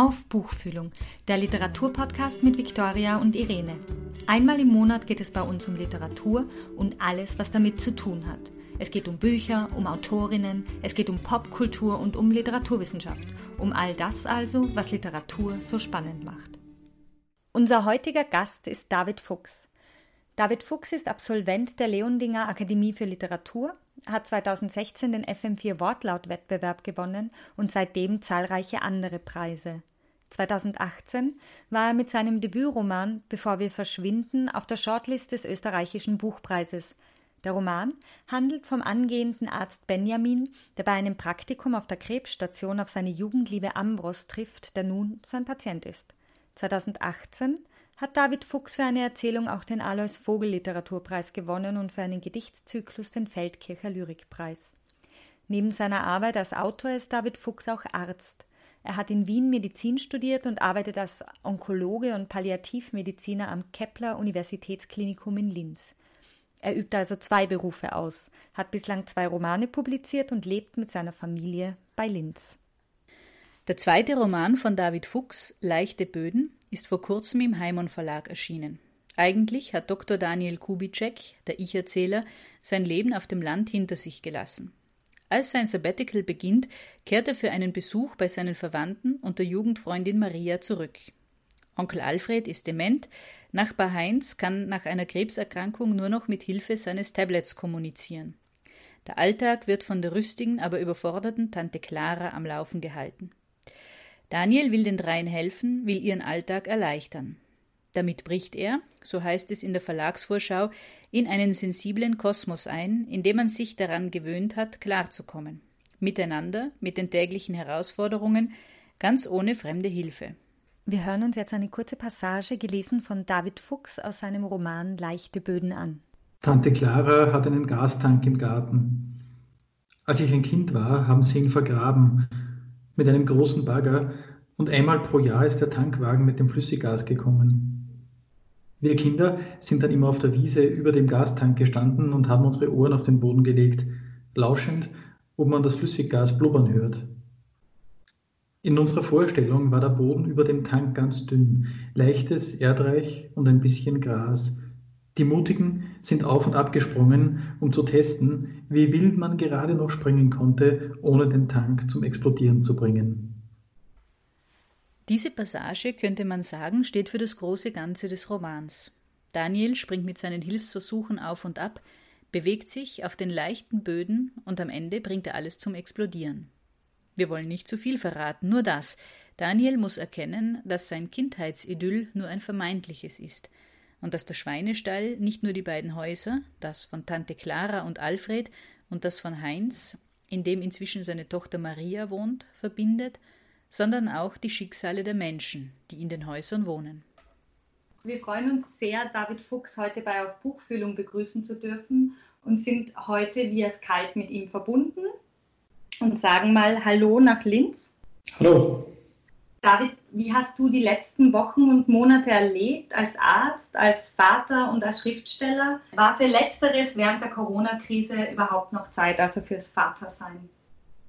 Auf Buchfühlung, der Literaturpodcast mit Viktoria und Irene. Einmal im Monat geht es bei uns um Literatur und alles, was damit zu tun hat. Es geht um Bücher, um Autorinnen, es geht um Popkultur und um Literaturwissenschaft. Um all das also, was Literatur so spannend macht. Unser heutiger Gast ist David Fuchs. David Fuchs ist Absolvent der Leondinger Akademie für Literatur, hat 2016 den FM4 Wortlautwettbewerb gewonnen und seitdem zahlreiche andere Preise. 2018 war er mit seinem Debütroman Bevor wir verschwinden auf der Shortlist des österreichischen Buchpreises. Der Roman handelt vom angehenden Arzt Benjamin, der bei einem Praktikum auf der Krebsstation auf seine Jugendliebe Ambros trifft, der nun sein Patient ist. 2018 hat David Fuchs für eine Erzählung auch den Alois Vogel Literaturpreis gewonnen und für einen Gedichtszyklus den Feldkircher Lyrikpreis. Neben seiner Arbeit als Autor ist David Fuchs auch Arzt. Er hat in Wien Medizin studiert und arbeitet als Onkologe und Palliativmediziner am Kepler Universitätsklinikum in Linz. Er übt also zwei Berufe aus, hat bislang zwei Romane publiziert und lebt mit seiner Familie bei Linz. Der zweite Roman von David Fuchs, Leichte Böden, ist vor kurzem im Heimon Verlag erschienen. Eigentlich hat Dr. Daniel Kubitschek, der Ich-Erzähler, sein Leben auf dem Land hinter sich gelassen. Als sein Sabbatical beginnt, kehrt er für einen Besuch bei seinen Verwandten und der Jugendfreundin Maria zurück. Onkel Alfred ist dement, Nachbar Heinz kann nach einer Krebserkrankung nur noch mit Hilfe seines Tablets kommunizieren. Der Alltag wird von der rüstigen, aber überforderten Tante Clara am Laufen gehalten. Daniel will den dreien helfen, will ihren Alltag erleichtern. Damit bricht er, so heißt es in der Verlagsvorschau, in einen sensiblen Kosmos ein, in dem man sich daran gewöhnt hat, klarzukommen. Miteinander, mit den täglichen Herausforderungen, ganz ohne fremde Hilfe. Wir hören uns jetzt eine kurze Passage, gelesen von David Fuchs aus seinem Roman Leichte Böden an. Tante Clara hat einen Gastank im Garten. Als ich ein Kind war, haben sie ihn vergraben mit einem großen Bagger und einmal pro Jahr ist der Tankwagen mit dem Flüssiggas gekommen. Wir Kinder sind dann immer auf der Wiese über dem Gastank gestanden und haben unsere Ohren auf den Boden gelegt, lauschend, ob man das Flüssiggas blubbern hört. In unserer Vorstellung war der Boden über dem Tank ganz dünn, leichtes Erdreich und ein bisschen Gras. Die Mutigen sind auf und ab gesprungen, um zu testen, wie wild man gerade noch springen konnte, ohne den Tank zum Explodieren zu bringen. Diese Passage, könnte man sagen, steht für das große Ganze des Romans. Daniel springt mit seinen Hilfsversuchen auf und ab, bewegt sich auf den leichten Böden und am Ende bringt er alles zum Explodieren. Wir wollen nicht zu viel verraten, nur das. Daniel muss erkennen, dass sein Kindheitsidyll nur ein vermeintliches ist – und dass der Schweinestall nicht nur die beiden Häuser, das von Tante Clara und Alfred und das von Heinz, in dem inzwischen seine Tochter Maria wohnt, verbindet, sondern auch die Schicksale der Menschen, die in den Häusern wohnen. Wir freuen uns sehr, David Fuchs heute bei Auf Buchfühlung begrüßen zu dürfen und sind heute via Skype mit ihm verbunden und sagen mal Hallo nach Linz. Hallo. David, wie hast du die letzten Wochen und Monate erlebt als Arzt, als Vater und als Schriftsteller? War für Letzteres während der Corona-Krise überhaupt noch Zeit, also fürs Vatersein?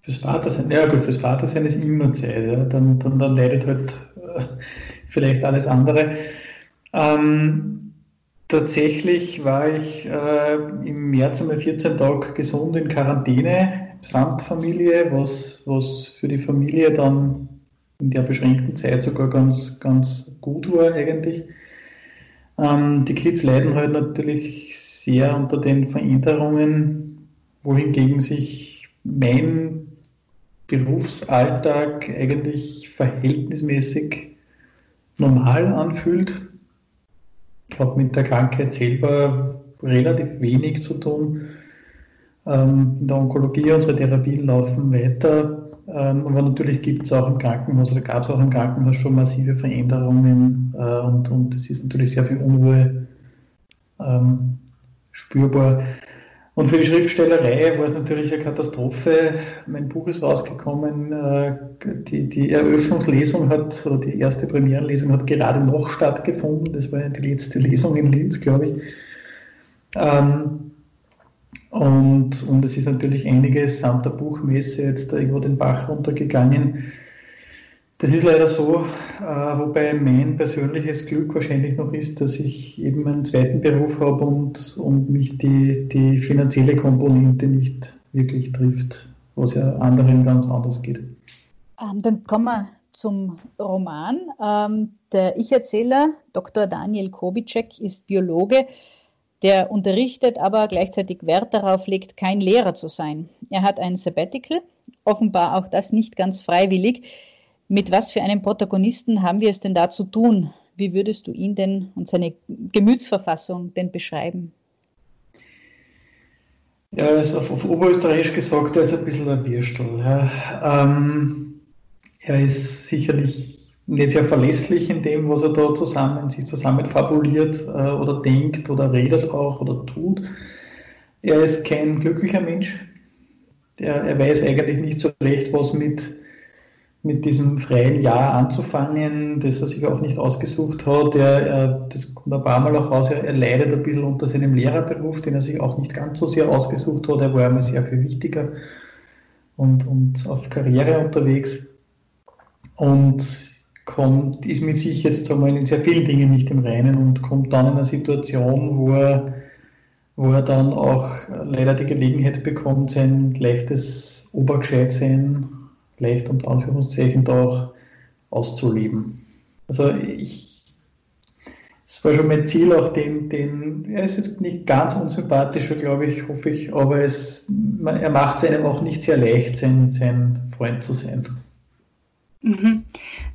Fürs Vatersein, ja gut, fürs Vatersein ist immer Zeit. Ja. Dann, dann, dann leidet halt äh, vielleicht alles andere. Ähm, tatsächlich war ich äh, im März einmal 14 Tage gesund in Quarantäne, samt Familie, was, was für die Familie dann in der beschränkten Zeit sogar ganz, ganz gut war eigentlich. Ähm, die Kids leiden halt natürlich sehr unter den Veränderungen, wohingegen sich mein Berufsalltag eigentlich verhältnismäßig normal anfühlt. Ich habe mit der Krankheit selber relativ wenig zu tun. Ähm, in der Onkologie, unsere Therapien laufen weiter. Ähm, aber natürlich gibt es auch im Krankenhaus oder gab es auch im Krankenhaus schon massive Veränderungen äh, und, und es ist natürlich sehr viel Unruhe ähm, spürbar. Und für die Schriftstellerei war es natürlich eine Katastrophe. Mein Buch ist rausgekommen, äh, die, die Eröffnungslesung hat, oder die erste Premierenlesung hat gerade noch stattgefunden. Das war ja die letzte Lesung in Linz, glaube ich. Ähm, und, und es ist natürlich einiges samt der Buchmesse jetzt irgendwo den Bach runtergegangen. Das ist leider so, äh, wobei mein persönliches Glück wahrscheinlich noch ist, dass ich eben einen zweiten Beruf habe und, und mich die, die finanzielle Komponente nicht wirklich trifft, was ja anderen ganz anders geht. Ähm, dann kommen wir zum Roman. Ähm, der Ich-Erzähler, Dr. Daniel Kobicek, ist Biologe, der unterrichtet, aber gleichzeitig Wert darauf legt, kein Lehrer zu sein. Er hat ein Sabbatical, offenbar auch das nicht ganz freiwillig. Mit was für einem Protagonisten haben wir es denn da zu tun? Wie würdest du ihn denn und seine Gemütsverfassung denn beschreiben? Ja, ist auf, auf Oberösterreichisch gesagt, er ist ein bisschen ein Würstel. Ja. Ähm, er ist sicherlich nicht sehr verlässlich in dem, was er da zusammen, sich zusammen fabuliert äh, oder denkt oder redet auch oder tut. Er ist kein glücklicher Mensch. Er, er weiß eigentlich nicht so recht, was mit mit diesem freien Jahr anzufangen, das er sich auch nicht ausgesucht hat. Er, er, das kommt ein paar Mal auch raus, er, er, leidet ein bisschen unter seinem Lehrerberuf, den er sich auch nicht ganz so sehr ausgesucht hat. Er war immer sehr viel wichtiger und, und auf Karriere unterwegs und kommt, ist mit sich jetzt einmal in sehr vielen Dingen nicht im Reinen und kommt dann in eine Situation, wo er, wo er dann auch leider die Gelegenheit bekommt, sein leichtes Obergescheitsein leicht unter Anführungszeichen da auch auszuleben. Also ich, es war schon mein Ziel, auch den, den, er ist jetzt nicht ganz unsympathischer, glaube ich, hoffe ich, aber es, er macht es einem auch nicht sehr leicht, sein, sein Freund zu sein. Mhm.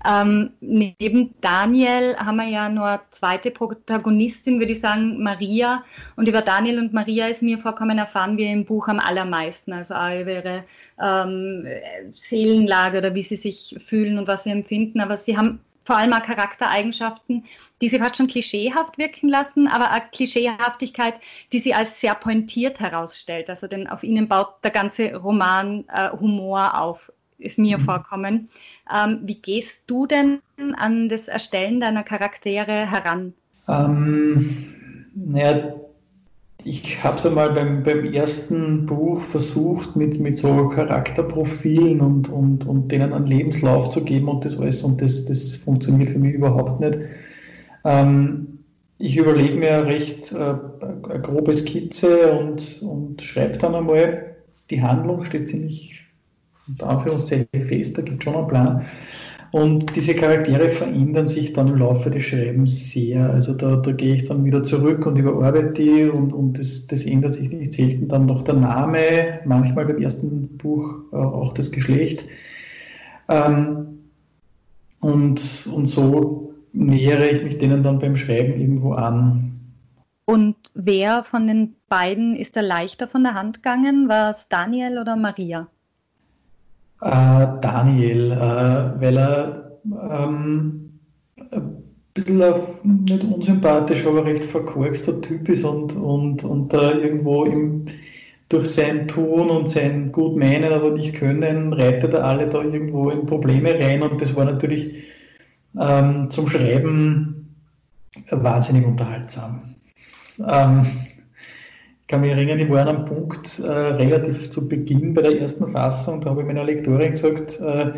Ähm, neben Daniel haben wir ja nur zweite Protagonistin, würde ich sagen, Maria. Und über Daniel und Maria ist mir vorkommen, erfahren wir im Buch am allermeisten. Also auch über ihre ähm, Seelenlage oder wie sie sich fühlen und was sie empfinden. Aber sie haben vor allem auch Charaktereigenschaften, die sie fast schon klischeehaft wirken lassen, aber auch Klischeehaftigkeit, die sie als sehr pointiert herausstellt. Also denn auf ihnen baut der ganze Roman äh, Humor auf ist mir mhm. vorkommen. Ähm, wie gehst du denn an das Erstellen deiner Charaktere heran? Ähm, naja, ich habe es einmal beim, beim ersten Buch versucht, mit, mit so Charakterprofilen und, und, und denen einen Lebenslauf zu geben und das alles, und das, das funktioniert für mich überhaupt nicht. Ähm, ich überlege mir recht äh, eine grobe Skizze und, und schreibe dann einmal. Die Handlung steht ziemlich unter Anführungszeichen fest, da gibt es schon einen Plan. Und diese Charaktere verändern sich dann im Laufe des Schreibens sehr. Also da, da gehe ich dann wieder zurück und überarbeite die und, und das, das ändert sich nicht selten dann noch der Name, manchmal beim ersten Buch äh, auch das Geschlecht. Ähm, und, und so nähere ich mich denen dann beim Schreiben irgendwo an. Und wer von den beiden ist da leichter von der Hand gegangen? War es Daniel oder Maria? Äh, Daniel, äh, weil er ähm, ein bisschen ein, nicht unsympathisch, aber recht verkorkster Typ ist und, und, und da irgendwo im, durch sein Tun und sein gut meinen, aber nicht können, reitet er alle da irgendwo in Probleme rein und das war natürlich ähm, zum Schreiben wahnsinnig unterhaltsam. Ähm, kann mich erinnern, ich war an einem Punkt äh, relativ zu Beginn bei der ersten Fassung, da habe ich meiner Lektorin gesagt, äh,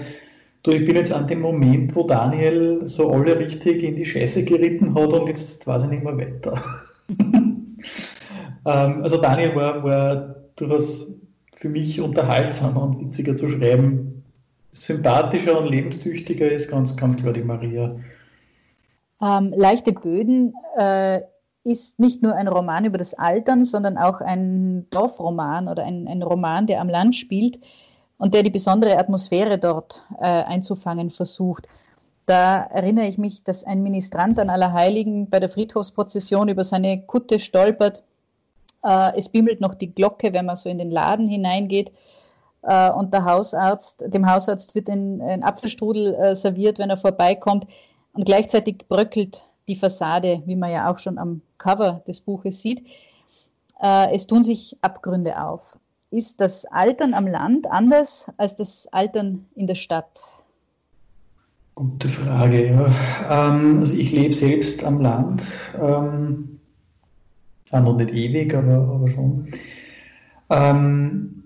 du, ich bin jetzt an dem Moment, wo Daniel so alle richtig in die Scheiße geritten hat und jetzt weiß ich nicht mehr weiter. ähm, also Daniel war, war durchaus für mich unterhaltsamer und witziger zu schreiben. Sympathischer und lebenstüchtiger ist ganz, ganz klar die Maria. Ähm, leichte Böden äh, ist nicht nur ein Roman über das Altern, sondern auch ein Dorfroman oder ein, ein Roman, der am Land spielt und der die besondere Atmosphäre dort äh, einzufangen versucht. Da erinnere ich mich, dass ein Ministrant an Allerheiligen bei der Friedhofsprozession über seine Kutte stolpert. Äh, es bimmelt noch die Glocke, wenn man so in den Laden hineingeht. Äh, und der Hausarzt, dem Hausarzt wird ein, ein Apfelstrudel äh, serviert, wenn er vorbeikommt. Und gleichzeitig bröckelt die Fassade, wie man ja auch schon am Cover des Buches sieht. Äh, es tun sich Abgründe auf. Ist das Altern am Land anders als das Altern in der Stadt? Gute Frage, ja. Ähm, also ich lebe selbst am Land. Ähm, noch nicht ewig, aber, aber schon. Ähm,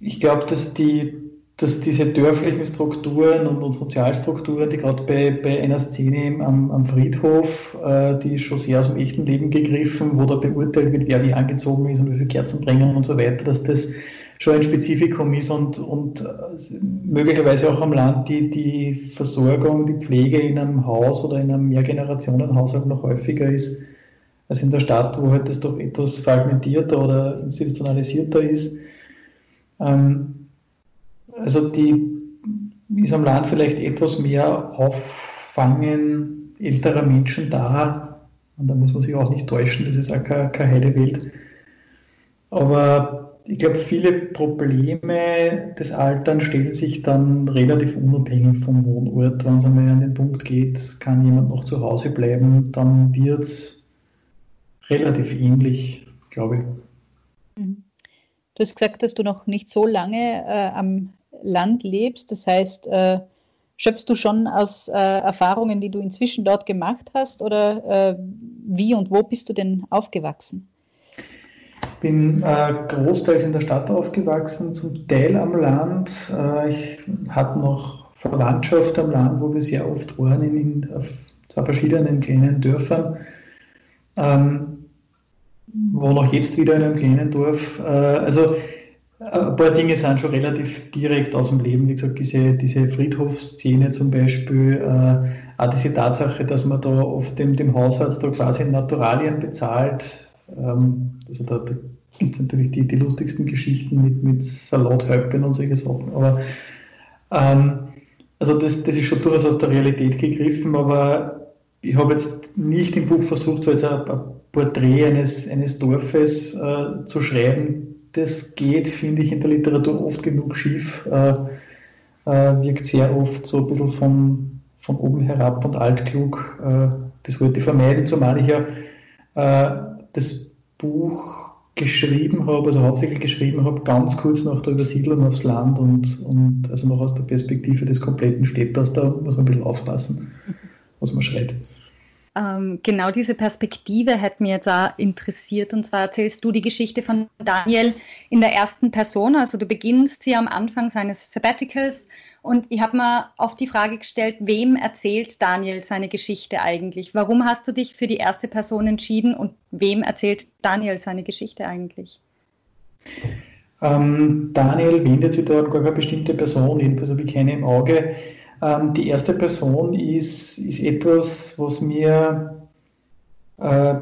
ich glaube, dass die, dass diese dörflichen Strukturen und, und Sozialstrukturen, die gerade bei, bei einer Szene am, am Friedhof, äh, die schon sehr aus dem echten Leben gegriffen, wo da beurteilt wird, wer wie angezogen ist und wie viele Kerzen bringen und so weiter, dass das schon ein Spezifikum ist und, und äh, möglicherweise auch am Land die, die Versorgung, die Pflege in einem Haus oder in einem Mehrgenerationenhaushalt noch häufiger ist als in der Stadt, wo halt das doch etwas fragmentierter oder institutionalisierter ist. Ähm, also die ist am Land vielleicht etwas mehr Auffangen älterer Menschen da. Und da muss man sich auch nicht täuschen, das ist auch keine, keine heile Welt. Aber ich glaube, viele Probleme des Alterns stellen sich dann relativ unabhängig vom Wohnort. Wenn es einmal an den Punkt geht, kann jemand noch zu Hause bleiben, dann wird es relativ ähnlich, glaube ich. Mhm. Du hast gesagt, dass du noch nicht so lange äh, am Land lebst. Das heißt, äh, schöpfst du schon aus äh, Erfahrungen, die du inzwischen dort gemacht hast oder äh, wie und wo bist du denn aufgewachsen? Ich bin äh, großteils in der Stadt aufgewachsen, zum Teil am Land. Äh, ich hatte noch Verwandtschaft am Land, wo wir sehr oft waren, in, in zwei verschiedenen kleinen Dörfern. Ähm, wohne auch jetzt wieder in einem kleinen Dorf. Äh, also ein paar Dinge sind schon relativ direkt aus dem Leben. Wie gesagt, diese, diese Friedhofsszene zum Beispiel, äh, auch diese Tatsache, dass man da oft dem, dem Hausarzt da quasi Naturalien bezahlt. Ähm, also da, gibt es natürlich die, die lustigsten Geschichten mit, mit Salathäupten und solche Sachen. Aber ähm, also das, das ist schon durchaus aus der Realität gegriffen, aber ich habe jetzt nicht im Buch versucht, so jetzt ein, ein Porträt eines, eines Dorfes äh, zu schreiben, das geht, finde ich, in der Literatur oft genug schief. Äh, äh, wirkt sehr oft so ein bisschen von, von oben herab und altklug. Äh, das wollte ich vermeiden, zumal ich ja äh, das Buch geschrieben habe, also hauptsächlich geschrieben habe, ganz kurz nach der Übersiedlung aufs Land und, und also noch aus der Perspektive des kompletten Städters, da muss man ein bisschen aufpassen, was man schreibt. Ähm, genau diese Perspektive hat mir auch interessiert. Und zwar erzählst du die Geschichte von Daniel in der ersten Person. Also du beginnst hier am Anfang seines Sabbaticals. Und ich habe mir oft die Frage gestellt, wem erzählt Daniel seine Geschichte eigentlich? Warum hast du dich für die erste Person entschieden und wem erzählt Daniel seine Geschichte eigentlich? Ähm, Daniel wendet sich da an gar keine bestimmte Person, jedenfalls habe ich keine im Auge. Ähm, die erste Person ist, ist etwas, was mir äh,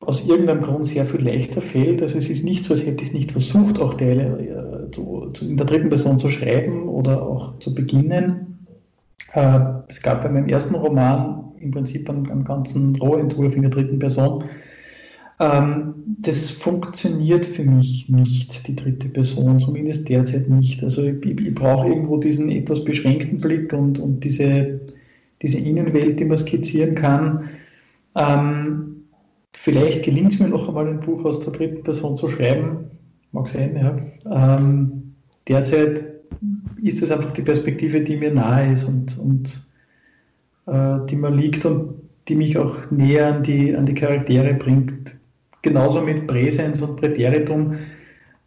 aus irgendeinem Grund sehr viel leichter fällt. Also es ist nicht so, als hätte ich es nicht versucht, auch Teile äh, zu, zu, in der dritten Person zu schreiben oder auch zu beginnen. Äh, es gab bei meinem ersten Roman im Prinzip einen, einen ganzen Rohentwurf in der dritten Person. Ähm, das funktioniert für mich nicht, die dritte Person, zumindest derzeit nicht. Also ich, ich, brauche irgendwo diesen etwas beschränkten Blick und, und diese, diese Innenwelt, die man skizzieren kann. Ähm, vielleicht gelingt es mir noch einmal ein Buch aus der dritten Person zu schreiben. Mag sein, ja. Ähm, derzeit ist es einfach die Perspektive, die mir nahe ist und, und äh, die mir liegt und die mich auch näher an die, an die Charaktere bringt genauso mit Präsens und Präteritum.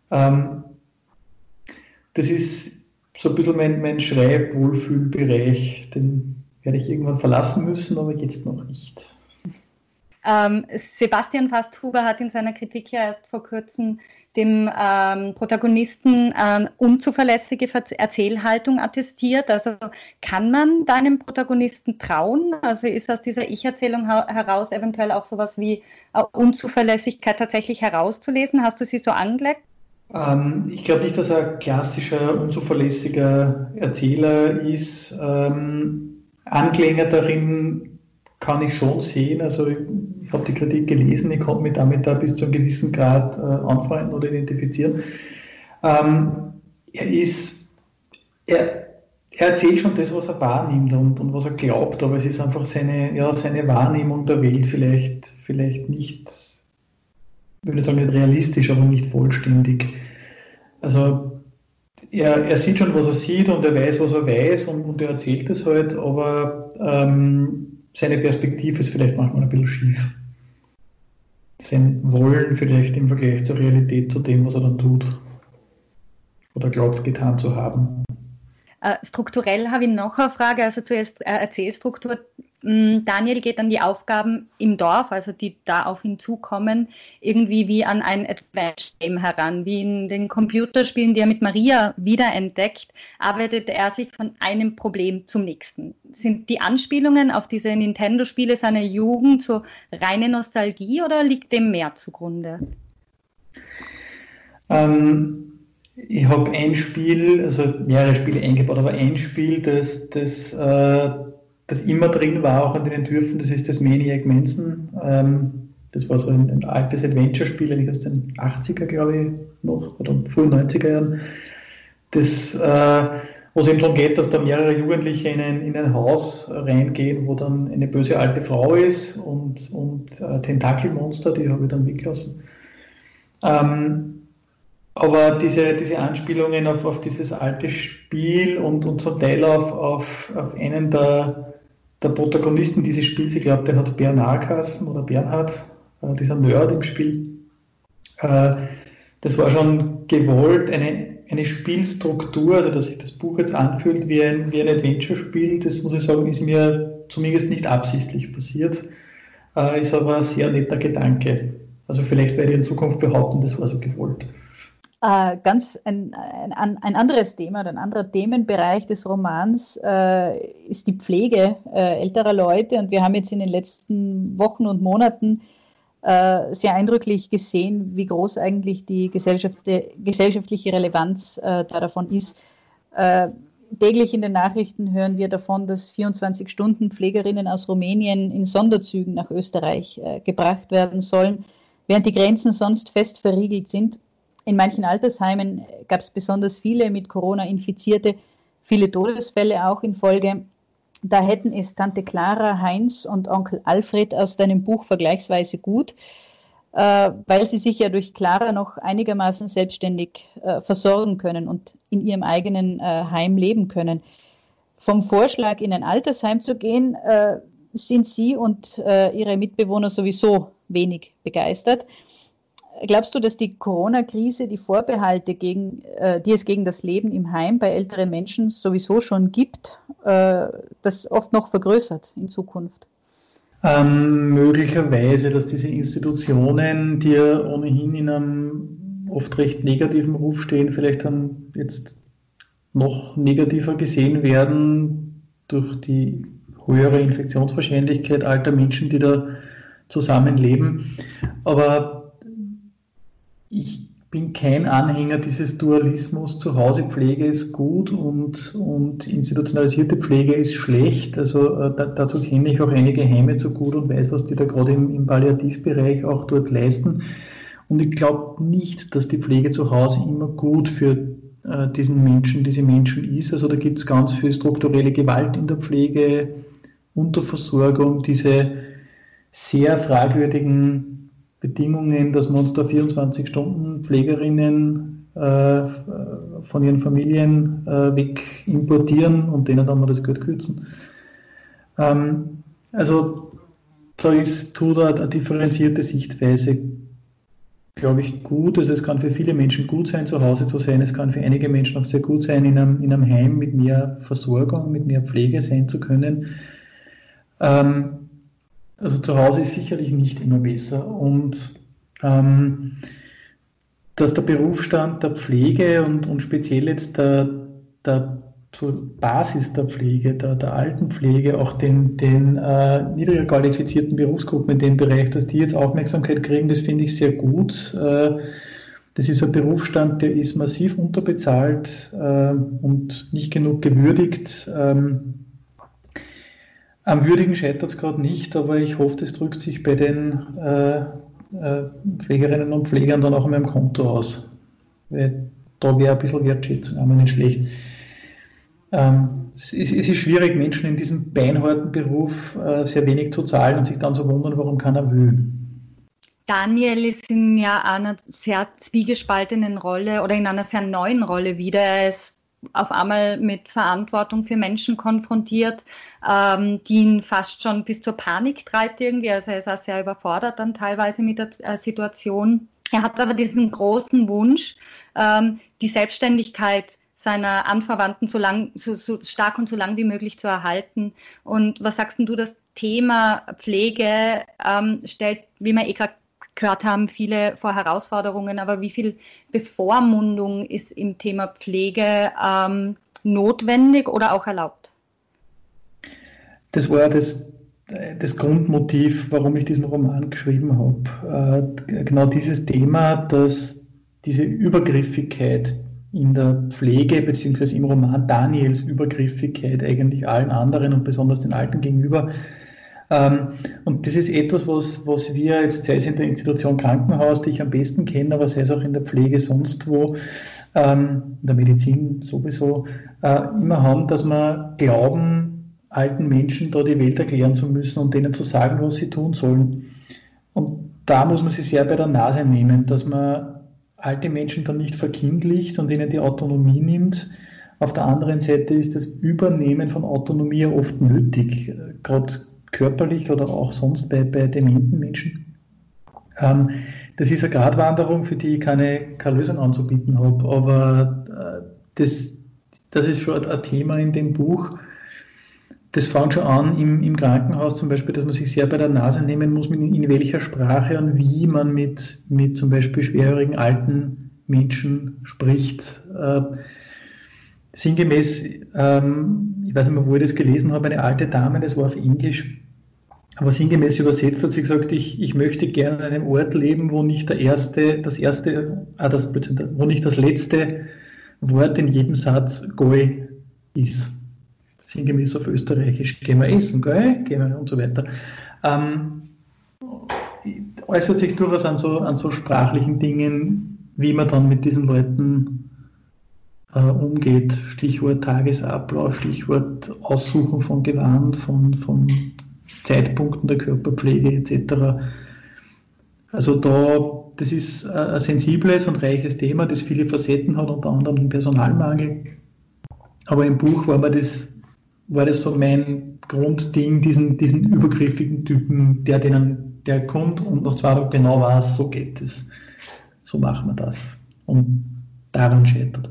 Ähm, das ist so ein bisschen mein, mein Schreib-Wohlfühlbereich. Den werde ich irgendwann verlassen müssen, aber jetzt noch nicht. Ähm, Sebastian Fasthuber hat in seiner Kritik ja erst vor kurzem dem ähm, Protagonisten ähm, unzuverlässige Erzählhaltung attestiert. Also kann man deinem Protagonisten trauen? Also ist aus dieser Ich-Erzählung heraus eventuell auch sowas wie äh, Unzuverlässigkeit tatsächlich herauszulesen? Hast du sie so angelegt? Ähm, ich glaube nicht, dass er klassischer, unzuverlässiger Erzähler ist. Ähm, Anklänge darin kann ich schon sehen. Also ich, habe die Kritik gelesen, ich konnte mich damit da bis zu einem gewissen Grad äh, anfreunden oder identifizieren. Ähm, er ist, er, er erzählt schon das, was er wahrnimmt und, und was er glaubt, aber es ist einfach seine, ja, seine Wahrnehmung der Welt vielleicht, vielleicht nicht, ich würde sagen nicht realistisch, aber nicht vollständig. Also er, er sieht schon, was er sieht und er weiß, was er weiß und, und er erzählt es halt, aber ähm, seine Perspektive ist vielleicht manchmal ein bisschen schief. Sein Wollen vielleicht im Vergleich zur Realität, zu dem, was er dann tut. oder glaubt getan zu haben. Äh, strukturell habe ich noch eine Frage, also zuerst äh, Erzählstruktur. Mm, Daniel geht an die Aufgaben im Dorf, also die da auf ihn zukommen, irgendwie wie an ein Adventure Game heran. Wie in den Computerspielen, die er mit Maria wiederentdeckt, arbeitet er sich von einem Problem zum nächsten. Sind die Anspielungen auf diese Nintendo-Spiele seiner Jugend so reine Nostalgie oder liegt dem mehr zugrunde? Ähm, ich habe ein Spiel, also mehrere Spiele eingebaut, aber ein Spiel, das, das, äh, das immer drin war, auch in den Entwürfen, das ist das Maniac Manson. Ähm, das war so ein, ein altes Adventure-Spiel, eigentlich aus den 80er, glaube ich, noch, oder frühen 90er Jahren. Das, äh, wo es eben darum geht, dass da mehrere Jugendliche in ein, in ein Haus reingehen, wo dann eine böse alte Frau ist und, und äh, Tentakelmonster, die habe ich dann weglassen. Ähm, aber diese, diese Anspielungen auf, auf dieses alte Spiel und, und zum Teil auf, auf, auf einen der, der Protagonisten dieses Spiels, ich glaube, den hat Bernhard Kassen oder Bernhard, äh, dieser Nerd im Spiel. Äh, das war schon gewollt, eine, eine Spielstruktur, also dass sich das Buch jetzt anfühlt wie ein, wie ein Adventure-Spiel, das muss ich sagen, ist mir zumindest nicht absichtlich passiert, äh, ist aber ein sehr netter Gedanke. Also vielleicht werde ich in Zukunft behaupten, das war so gewollt. Äh, ganz ein, ein, ein, anderes Thema, ein anderer Themenbereich des Romans äh, ist die Pflege äh, älterer Leute. Und wir haben jetzt in den letzten Wochen und Monaten äh, sehr eindrücklich gesehen, wie groß eigentlich die Gesellschaft, gesellschaftliche Relevanz äh, davon ist. Äh, täglich in den Nachrichten hören wir davon, dass 24 Stunden Pflegerinnen aus Rumänien in Sonderzügen nach Österreich gebracht werden sollen, während die Grenzen sonst fest verriegelt sind. In manchen Altersheimen gab es besonders viele mit Corona infizierte, viele Todesfälle auch in Folge. Da hätten es Tante Clara, Heinz und Onkel Alfred aus deinem Buch vergleichsweise gut, äh, weil sie sich ja durch Clara noch einigermaßen selbstständig äh, versorgen können und in ihrem eigenen äh, Heim leben können. Vom Vorschlag, in ein Altersheim zu gehen, sind Sie und Ihre Mitbewohner sowieso wenig begeistert. Glaubst du, dass die Corona-Krise die Vorbehalte, gegen, äh, die es gegen das Leben im Heim bei älteren Menschen sowieso schon gibt, äh, das oft noch vergrößert in Zukunft? Ähm, möglicherweise, dass diese Institutionen, die ja ohnehin in einem oft recht negativen Ruf stehen, vielleicht dann jetzt noch negativer gesehen werden durch die höhere Infektionswahrscheinlichkeit alter Menschen, die da zusammenleben. Aber ich bin kein Anhänger dieses Dualismus. Zuhausepflege ist gut und, und institutionalisierte Pflege ist schlecht. Also äh, da, dazu kenne ich auch einige Heime zu gut und weiß, was die da gerade im, im Palliativbereich auch dort leisten. Und ich glaube nicht, dass die Pflege zu Hause immer gut für äh, diesen Menschen, diese Menschen ist. Also da gibt es ganz viel strukturelle Gewalt in der Pflege, Unterversorgung, diese sehr fragwürdigen Bedingungen, dass wir uns da 24 Stunden Pflegerinnen äh, von ihren Familien äh, weg importieren und denen dann mal das Geld kürzen. Ähm, also da ist, tut eine, differenzierte Sichtweise, glaube ich, gut. Also es kann für viele Menschen gut sein, zu Hause zu sein. Es kann für einige Menschen auch sehr gut sein, in einem, in einem Heim mit mehr Versorgung, mit mehr Pflege sein zu können. Ähm, also zu Hause ist sicherlich nicht immer besser. Und ähm, dass der Berufsstand der Pflege und, und speziell jetzt der, der so Basis der Pflege, der, der Altenpflege, auch den, den äh, niedriger qualifizierten Berufsgruppen in dem Bereich, dass die jetzt Aufmerksamkeit kriegen, das finde ich sehr gut. Äh, das ist ein Berufsstand, der ist massiv unterbezahlt äh, und nicht genug gewürdigt. Ähm, am Würdigen scheitert es gerade nicht, aber ich hoffe, das drückt sich bei den äh, äh, Pflegerinnen und Pflegern dann auch an meinem Konto aus. Weil da wäre ein bisschen Wertschätzung einmal nicht schlecht. Ähm, es, ist, es, ist, schwierig, Menschen in diesem beinharten Beruf äh, sehr wenig zu zahlen und sich dann zu wundern, warum keiner will. Daniel ist in ja einer sehr zwiegespaltenen Rolle oder in einer sehr neuen Rolle wieder. Er ist auf einmal mit Verantwortung für Menschen konfrontiert, ähm, die ihn fast schon bis zur Panik treibt irgendwie. Also er ist auch sehr überfordert dann teilweise mit der äh, Situation. Er hat aber diesen großen Wunsch, ähm, die Selbstständigkeit seiner Anverwandten so, lang, so, so stark und so lang wie möglich zu erhalten. Und was sagst du, das Thema Pflege ähm, stellt, wie wir eh gerade gehört haben, viele vor Herausforderungen, aber wie viel Bevormundung ist im Thema Pflege ähm, notwendig oder auch erlaubt? Das war das, das Grundmotiv, warum ich diesen Roman geschrieben habe. Äh, genau dieses Thema, dass diese Übergriffigkeit in der Pflege beziehungsweise im Roman Daniels Übergriffigkeit eigentlich allen anderen und besonders den Alten gegenüber. Ähm, und das ist etwas, was, was wir jetzt, sei es in der Institution Krankenhaus, die ich am besten kenne, aber sei es auch in der Pflege sonst wo, ähm, in der Medizin sowieso, äh, immer haben, dass wir glauben, alten Menschen da die Welt erklären zu müssen und denen zu sagen, was sie tun sollen. Und da muss man sich sehr bei der Nase nehmen, dass man alte Menschen dann nicht verkindlicht und ihnen die Autonomie nimmt. Auf der anderen Seite ist das Übernehmen von Autonomie oft nötig, gerade körperlich oder auch sonst bei, bei dementen Menschen. Ähm, das ist eine Gratwanderung, für die ich keine, keine Lösung anzubieten habe, aber äh, das, das ist schon ein Thema in dem Buch, das fängt schon an im, im, Krankenhaus zum Beispiel, dass man sich sehr bei der Nase nehmen muss, in, in welcher Sprache und wie man mit, mit zum Beispiel schwerhörigen alten Menschen spricht. Äh, sinngemäß, ähm, ich weiß nicht mehr, wo ich das gelesen habe, eine alte Dame, das war auf Englisch, aber sinngemäß übersetzt hat sie gesagt, ich, ich möchte gerne an einem Ort leben, wo nicht der erste, das erste, ah, das, wo nicht das letzte Wort in jedem Satz Goi ist sinngemäß auf Österreichisch, gehen wir essen, gell? Gehen wir und so weiter. Ähm, äußert sich durchaus an so, an so sprachlichen Dingen, wie man dann mit diesen Leuten äh, umgeht. Stichwort Tagesablauf, Stichwort Aussuchen von Gewand, von, von Zeitpunkten der Körperpflege etc. Also da, das ist ein sensibles und reiches Thema, das viele Facetten hat, unter anderem den Personalmangel. Aber im Buch war mir das war das so mein Grundding, diesen, diesen übergriffigen Typen, der denen, der kommt und nach zwei Tagen genau weiß, so geht es. So machen wir das. Und daran scheitert.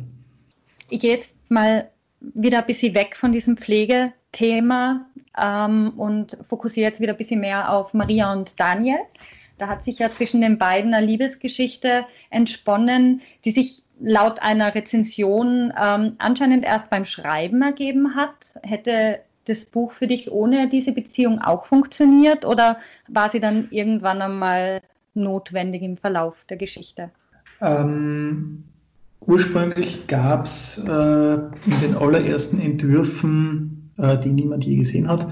Ich gehe jetzt mal wieder ein bisschen weg von diesem Pflegethema ähm, und fokussiere jetzt wieder ein bisschen mehr auf Maria und Daniel. Da hat sich ja zwischen den beiden eine Liebesgeschichte entsponnen, die sich laut einer Rezension ähm, anscheinend erst beim Schreiben ergeben hat. Hätte das Buch für dich ohne diese Beziehung auch funktioniert oder war sie dann irgendwann einmal notwendig im Verlauf der Geschichte? Ähm, ursprünglich gab es äh, in den allerersten Entwürfen, äh, die niemand je gesehen hat,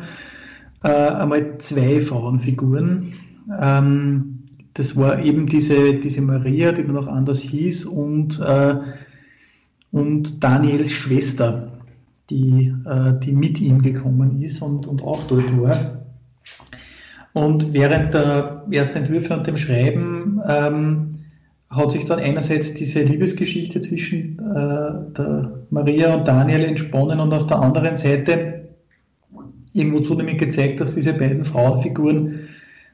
äh, einmal zwei Frauenfiguren. Ähm, das war eben diese, diese Maria, die noch anders hieß, und, äh, und Daniels Schwester, die, äh, die mit ihm gekommen ist und, und auch dort war. Und während der ersten Entwürfe und dem Schreiben ähm, hat sich dann einerseits diese Liebesgeschichte zwischen äh, der Maria und Daniel entsponnen und auf der anderen Seite irgendwo zunehmend gezeigt, dass diese beiden Frauenfiguren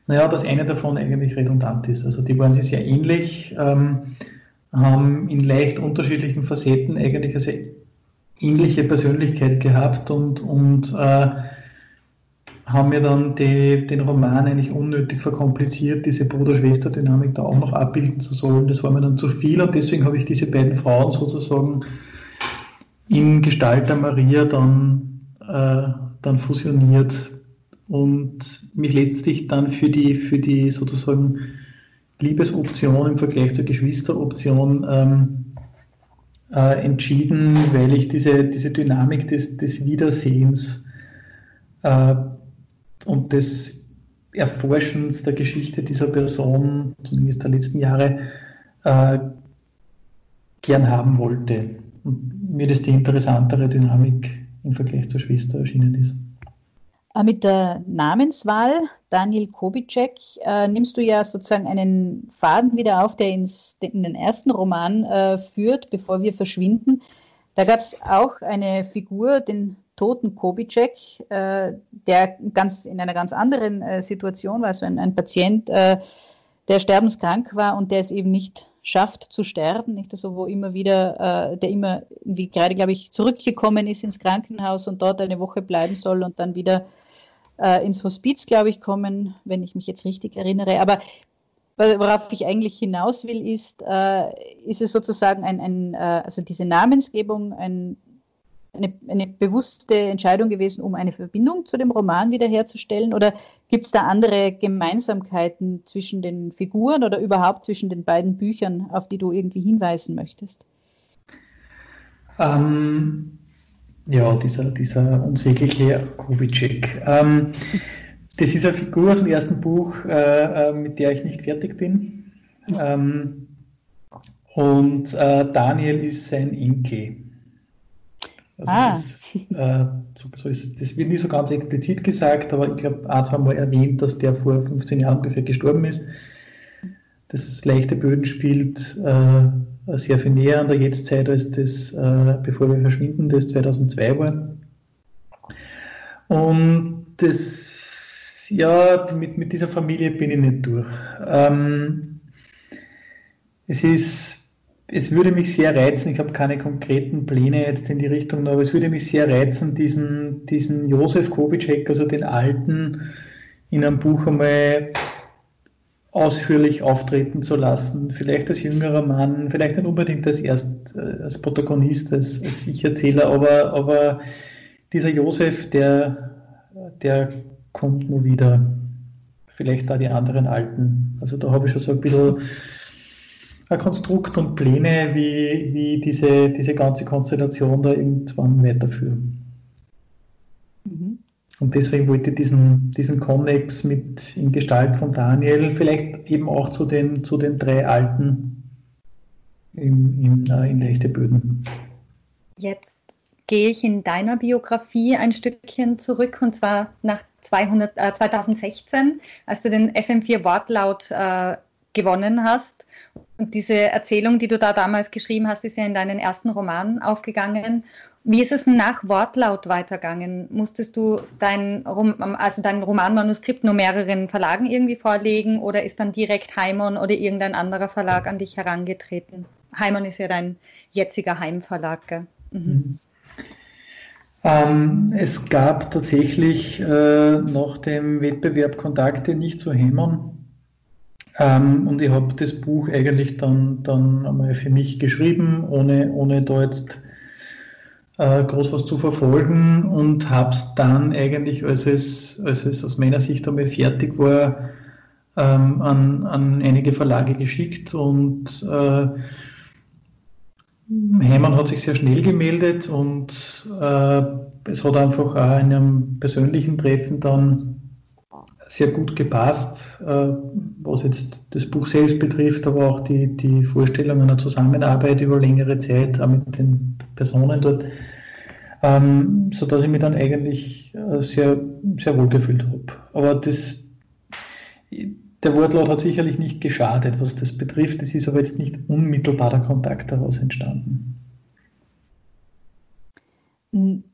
naja, dass eine davon eigentlich redundant ist. Also die waren sich sehr ähnlich, ähm, haben in leicht unterschiedlichen Facetten eigentlich eine sehr ähnliche Persönlichkeit gehabt und, und äh, haben mir dann die, den Roman eigentlich unnötig verkompliziert, diese Bruder-Schwester-Dynamik da auch noch abbilden zu sollen. Das war mir dann zu viel und deswegen habe ich diese beiden Frauen sozusagen in Gestalt der Maria dann, äh, dann fusioniert und mich letztlich dann für die, für die sozusagen Liebesoption im Vergleich zur Geschwisteroption ähm, äh, entschieden, weil ich diese, diese Dynamik des, des Wiedersehens äh, und des Erforschens der Geschichte dieser Person, zumindest der letzten Jahre, äh, gern haben wollte. Und mir das die interessantere Dynamik im Vergleich zur Schwester erschienen ist. Äh, mit der Namenswahl, Daniel Kubitschek, äh, nimmst du ja sozusagen einen Faden wieder auf, der ins, in den ersten Roman äh, führt, bevor wir verschwinden. Da gab es auch eine Figur, den toten Kubitschek, äh, der ganz in einer ganz anderen äh, Situation war, so ein, ein Patient, äh, der sterbenskrank war und der es eben nicht schafft zu sterben, nicht? Also wo immer wieder, äh, der immer wie gerade, glaube ich, zurückgekommen ist ins Krankenhaus und dort eine Woche bleiben soll und dann wieder äh, ins Hospiz, glaube ich, kommen, wenn ich mich jetzt richtig erinnere. Aber worauf ich eigentlich hinaus will, ist, äh, ist es sozusagen ein, ein äh, also diese Namensgebung ein eine, eine bewusste Entscheidung gewesen, um eine Verbindung zu dem Roman wiederherzustellen? Oder gibt es da andere Gemeinsamkeiten zwischen den Figuren oder überhaupt zwischen den beiden Büchern, auf die du irgendwie hinweisen möchtest? Ähm, ja, dieser, dieser unsägliche Kubitschek. Ähm, das ist eine Figur aus dem ersten Buch, äh, äh mit der ich nicht fertig bin. Ähm, und äh, Daniel ist sein Enkel. Also ah. das, äh, so, so ist, das wird nicht so ganz explizit gesagt, aber ich glaube, ein, zwei Mal erwähnt, dass der vor 15 Jahren ungefähr gestorben ist. Das leichte Böden spielt äh, sehr viel näher an der Jetztzeit als das, äh, bevor wir verschwinden, das 2002 war. Und das, ja, mit, mit dieser Familie bin ich nicht durch. Ähm, es ist es würde mich sehr reizen, ich habe keine konkreten Pläne jetzt in die Richtung, aber es würde mich sehr reizen, diesen, diesen Josef Kubitschek, also den Alten, in einem Buch einmal ausführlich auftreten zu lassen. Vielleicht als jüngerer Mann, vielleicht nicht unbedingt als, erst, äh, als Protagonist, als, als Ich-Erzähler, aber, aber dieser Josef, der, der kommt nur wieder. Vielleicht da die anderen Alten. Also da habe ich schon so ein bisschen Konstrukt und Pläne, wie, wie diese, diese ganze Konstellation da irgendwann weiterführen. Mhm. Und deswegen wollte ich diesen, diesen Connex mit in Gestalt von Daniel, vielleicht eben auch zu den, zu den drei Alten im, im, äh, in leichte Böden. Jetzt gehe ich in deiner Biografie ein Stückchen zurück und zwar nach 200, äh, 2016, als du den FM4 Wortlaut äh, gewonnen hast. Und diese Erzählung, die du da damals geschrieben hast, ist ja in deinen ersten Roman aufgegangen. Wie ist es nach Wortlaut weitergegangen? Musstest du dein, also dein Romanmanuskript nur mehreren Verlagen irgendwie vorlegen oder ist dann direkt Heimon oder irgendein anderer Verlag an dich herangetreten? Heimon ist ja dein jetziger Heimverlag. Gell? Mhm. mhm. Ähm, es gab tatsächlich äh, nach dem Wettbewerb Kontakte nicht zu Heimon. Ähm, und ich habe das Buch eigentlich dann, dann einmal für mich geschrieben, ohne, ohne da jetzt äh, groß was zu verfolgen und habe es dann eigentlich, als es, als es aus meiner Sicht einmal fertig war, ähm, an, an einige Verlage geschickt und äh, Heimann hat sich sehr schnell gemeldet und äh, es hat einfach auch in einem persönlichen Treffen dann sehr gut gepasst, äh, was jetzt das Buch selbst betrifft, aber auch die, die Vorstellung einer Zusammenarbeit über längere Zeit, auch mit den Personen dort, ähm, sodass ich mich dann eigentlich äh, sehr, sehr wohl gefühlt habe. Aber das, der Wortlaut hat sicherlich nicht geschadet, was das betrifft. Es ist aber jetzt nicht unmittelbarer Kontakt daraus entstanden.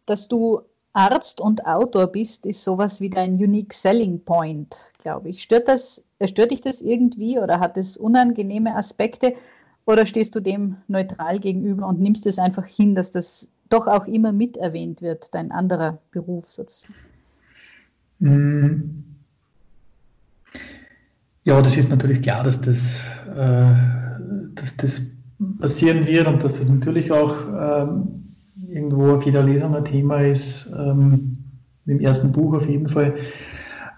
Dass du Arzt und Autor bist, ist sowas wie dein Unique Selling Point, glaube ich. Stört, das, stört dich das irgendwie oder hat es unangenehme Aspekte oder stehst du dem neutral gegenüber und nimmst es einfach hin, dass das doch auch immer mit erwähnt wird, dein anderer Beruf sozusagen? Mm. Ja, das ist natürlich klar, dass das, äh, dass das passieren wird und dass das natürlich auch ähm, irgendwo auf jeder Lesung ein Thema ist, ähm, im ersten Buch auf jeden Fall.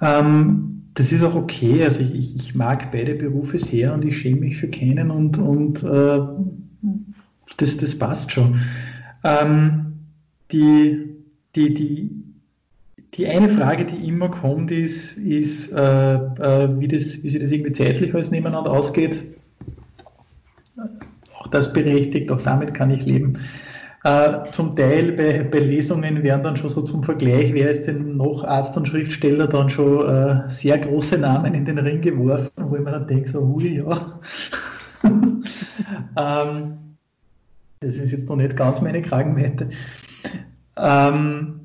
Ähm, das ist auch okay. Also ich, ich, mag beide Berufe sehr und ich schäme mich für keinen und, und äh, das, das passt schon. Ähm, die, die, die, die eine Frage, die immer kommt, ist, ist äh, äh, wie, das, wie sich das irgendwie zeitlich alles nebeneinander ausgeht. Auch das berechtigt, auch damit kann ich leben. Äh, zum Teil bei, bei, Lesungen werden dann schon so zum Vergleich, wer ist denn noch Arzt und Schriftsteller, dann schon äh, sehr große Namen in den Ring geworfen, wo ich mir dann denke, so, hui, ja. ähm, das ist jetzt noch nicht ganz meine Kragenweite. Ähm,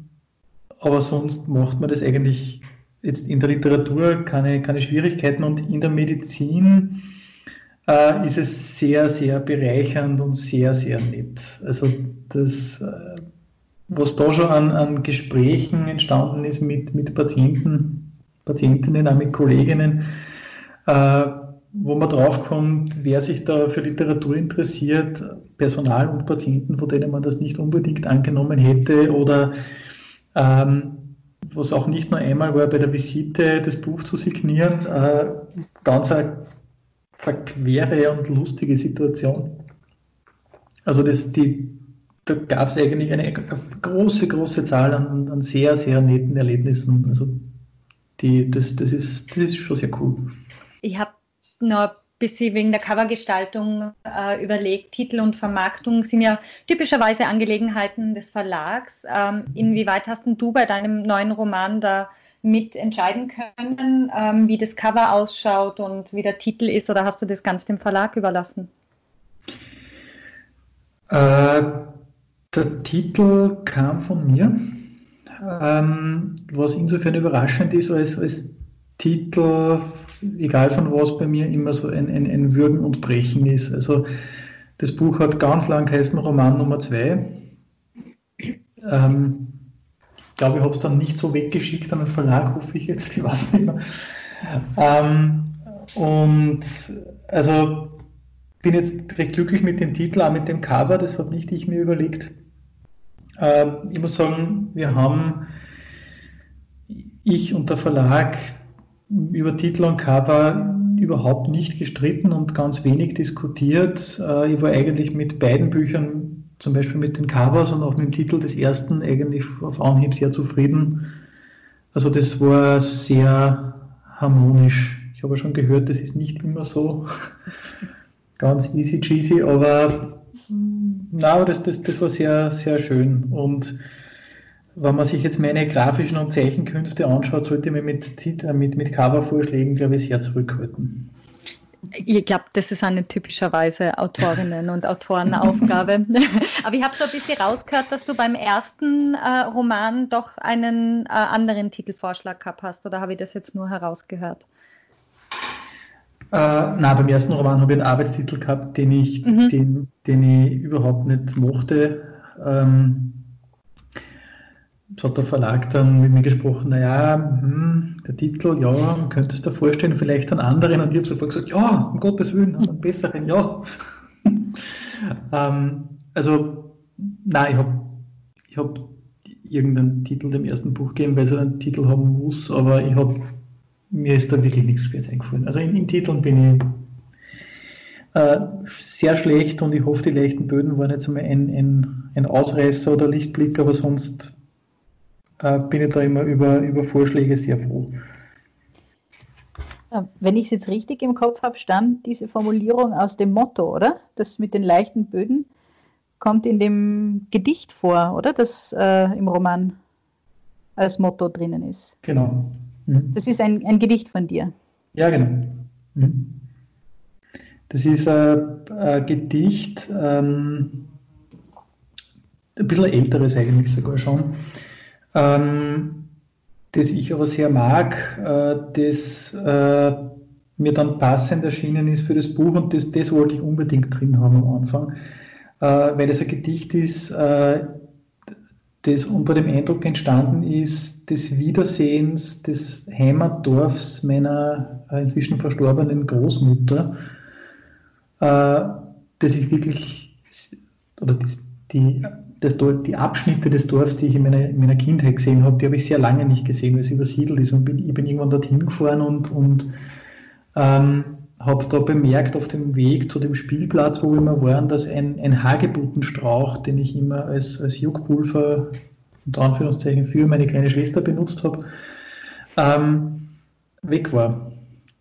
aber sonst macht man das eigentlich jetzt in der Literatur keine, keine Schwierigkeiten und in der Medizin äh, ist es sehr, sehr bereichernd und sehr, sehr nett. Also das, äh, was da schon an, an Gesprächen entstanden ist mit, mit Patienten, Patientinnen, auch mit Kolleginnen, äh, wo man draufkommt, wer sich da für Literatur interessiert, Personal und Patienten, von denen man das nicht unbedingt angenommen hätte oder ähm, was auch nicht nur einmal war, bei der Visite das Buch zu signieren, äh, ganz eine verquere und lustige Situation. Also das, die, da gab es eigentlich eine große, große Zahl an, an sehr, sehr netten Erlebnissen. Also die, das, das, ist, das ist schon sehr cool. Ich habe noch ein bisschen wegen der Covergestaltung äh, überlegt. Titel und Vermarktung sind ja typischerweise Angelegenheiten des Verlags. Ähm, inwieweit hast du bei deinem neuen Roman da mitentscheiden können, ähm, wie das Cover ausschaut und wie der Titel ist, oder hast du das ganz dem Verlag überlassen? Äh, der Titel kam von mir, ähm, was insofern überraschend ist, als, als Titel, egal von was bei mir, immer so ein, ein, ein Würgen und Brechen ist. Also das Buch hat ganz lang geheißen Roman Nummer 2. Ähm, ich glaube, ich habe es dann nicht so weggeschickt an den Verlag, hoffe ich jetzt, ich weiß nicht mehr. Ähm, und also bin jetzt recht glücklich mit dem Titel, auch mit dem Cover, das habe nicht ich mir überlegt. Äh, ich muss sagen, wir haben, ich und der Verlag, über Titel und Cover überhaupt nicht gestritten und ganz wenig diskutiert. Äh, ich war eigentlich mit beiden Büchern, zum Beispiel mit den Covers und auch mit dem Titel des ersten, eigentlich auf Anhieb sehr zufrieden. Also das war sehr harmonisch. Ich habe schon gehört, das ist nicht immer so ganz easy cheesy, aber na, das, das, das war sehr, sehr schön. Und wenn man sich jetzt meine grafischen und Zeichenkünste anschaut, sollte man mit, äh, mit, mit Covervorschlägen, glaube ich, sehr zurückhalten. Ich glaube, das ist eine typischerweise Autorinnen- und Autorenaufgabe. Aber ich habe so ein bisschen rausgehört, dass du beim ersten äh, Roman doch einen äh, anderen Titelvorschlag gehabt hast, oder habe ich das jetzt nur herausgehört? Äh, nein, beim ersten Roman habe ich einen Arbeitstitel gehabt, den ich, mhm. den, den ich überhaupt nicht mochte. Ähm, hat der Verlag dann mit mir gesprochen, naja, hm, der Titel, ja, könntest du dir vorstellen, vielleicht einen anderen. Und ich habe sofort gesagt, ja, um Gottes Willen, einen besseren, ja. ähm, also, nein, ich habe ich hab irgendeinen Titel dem ersten Buch gegeben, weil es einen Titel haben muss, aber ich habe mir ist da wirklich nichts jetzt eingefallen. Also in, in Titeln bin ich äh, sehr schlecht und ich hoffe, die leichten Böden waren jetzt einmal ein, ein, ein Ausreißer oder Lichtblick, aber sonst äh, bin ich da immer über, über Vorschläge sehr froh. Äh, wenn ich es jetzt richtig im Kopf habe, stammt diese Formulierung aus dem Motto, oder? Das mit den leichten Böden kommt in dem Gedicht vor, oder? Das äh, im Roman als Motto drinnen ist. Genau. Mhm. Das ist ein, ein Gedicht von dir. Ja, genau. Mhm. Das ist ein, ein Gedicht, ähm, ein bisschen älteres eigentlich sogar schon ähm, das ich aber sehr mag, äh, das äh, mir dann passend erschienen ist für das Buch und das, das wollte ich unbedingt drin haben am Anfang, äh, weil es ein Gedicht ist, äh, das unter dem Eindruck entstanden ist des Wiedersehens des Heimatdorfs meiner äh, inzwischen verstorbenen Großmutter, äh, das ich wirklich, oder die, die das, die Abschnitte des Dorfs, die ich in meiner, in meiner Kindheit gesehen habe, die habe ich sehr lange nicht gesehen, weil es übersiedelt ist. Und bin, ich bin irgendwann dorthin gefahren und, und ähm, habe da bemerkt auf dem Weg zu dem Spielplatz, wo wir immer waren, dass ein, ein Hagebuttenstrauch, den ich immer als, als Juckpulver unter Anführungszeichen für meine kleine Schwester benutzt habe, ähm, weg war.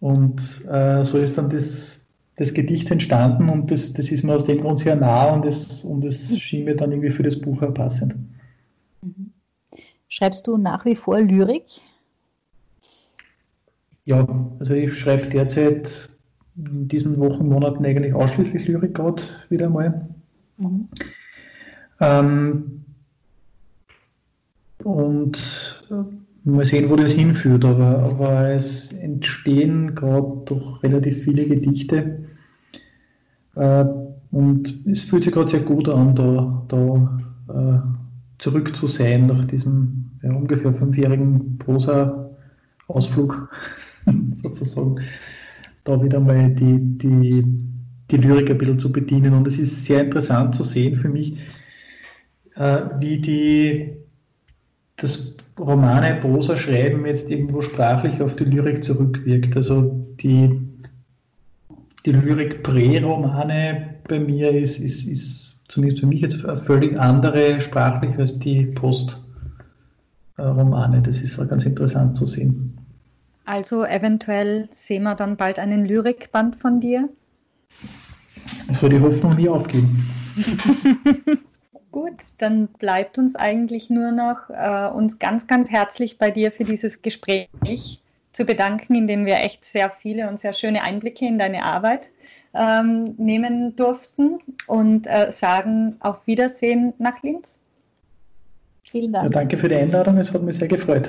Und äh, so ist dann das das Gedicht entstanden und das, das ist mir aus dem Grund sehr nah und es und das schien mir dann irgendwie für das Buch auch passend. Mhm. Schreibst du nach wie vor Lyrik? Ja, also ich schreibe derzeit in diesen Wochen, Monaten eigentlich ausschließlich Lyrik gerade wieder mal. Mhm. Ähm, und mal sehen, wo das hinführt, aber, aber es entstehen gerade doch relativ viele Gedichte. Äh, und es fühlt sich gerade sehr gut an, da, da äh, zurück zu sein nach diesem ja, ungefähr fünfjährigen Prosa-Ausflug sozusagen. Da wieder mal die, die, die Lyrik ein bisschen zu bedienen. Und es ist sehr interessant zu sehen für mich, äh, wie die, das Romane, Prosa schreiben jetzt irgendwo sprachlich auf die Lyrik zurückwirkt. Also die, die Lyrik Prä-Romane bei mir ist, ist, ist zumindest für mich jetzt eine völlig andere sprachlich als die Post-Romane. Das ist auch ganz interessant zu sehen. Also eventuell sehen wir dann bald einen Lyrikband von dir? Ich soll die Hoffnung nie aufgeben. Gut, dann bleibt uns eigentlich nur noch, äh, uns ganz, ganz herzlich bei dir für dieses Gespräch zu bedanken, in dem wir echt sehr viele und sehr schöne Einblicke in deine Arbeit ähm, nehmen durften und äh, sagen auf Wiedersehen nach Linz. Vielen Dank. Ja, danke für die Einladung, es hat mich sehr gefreut.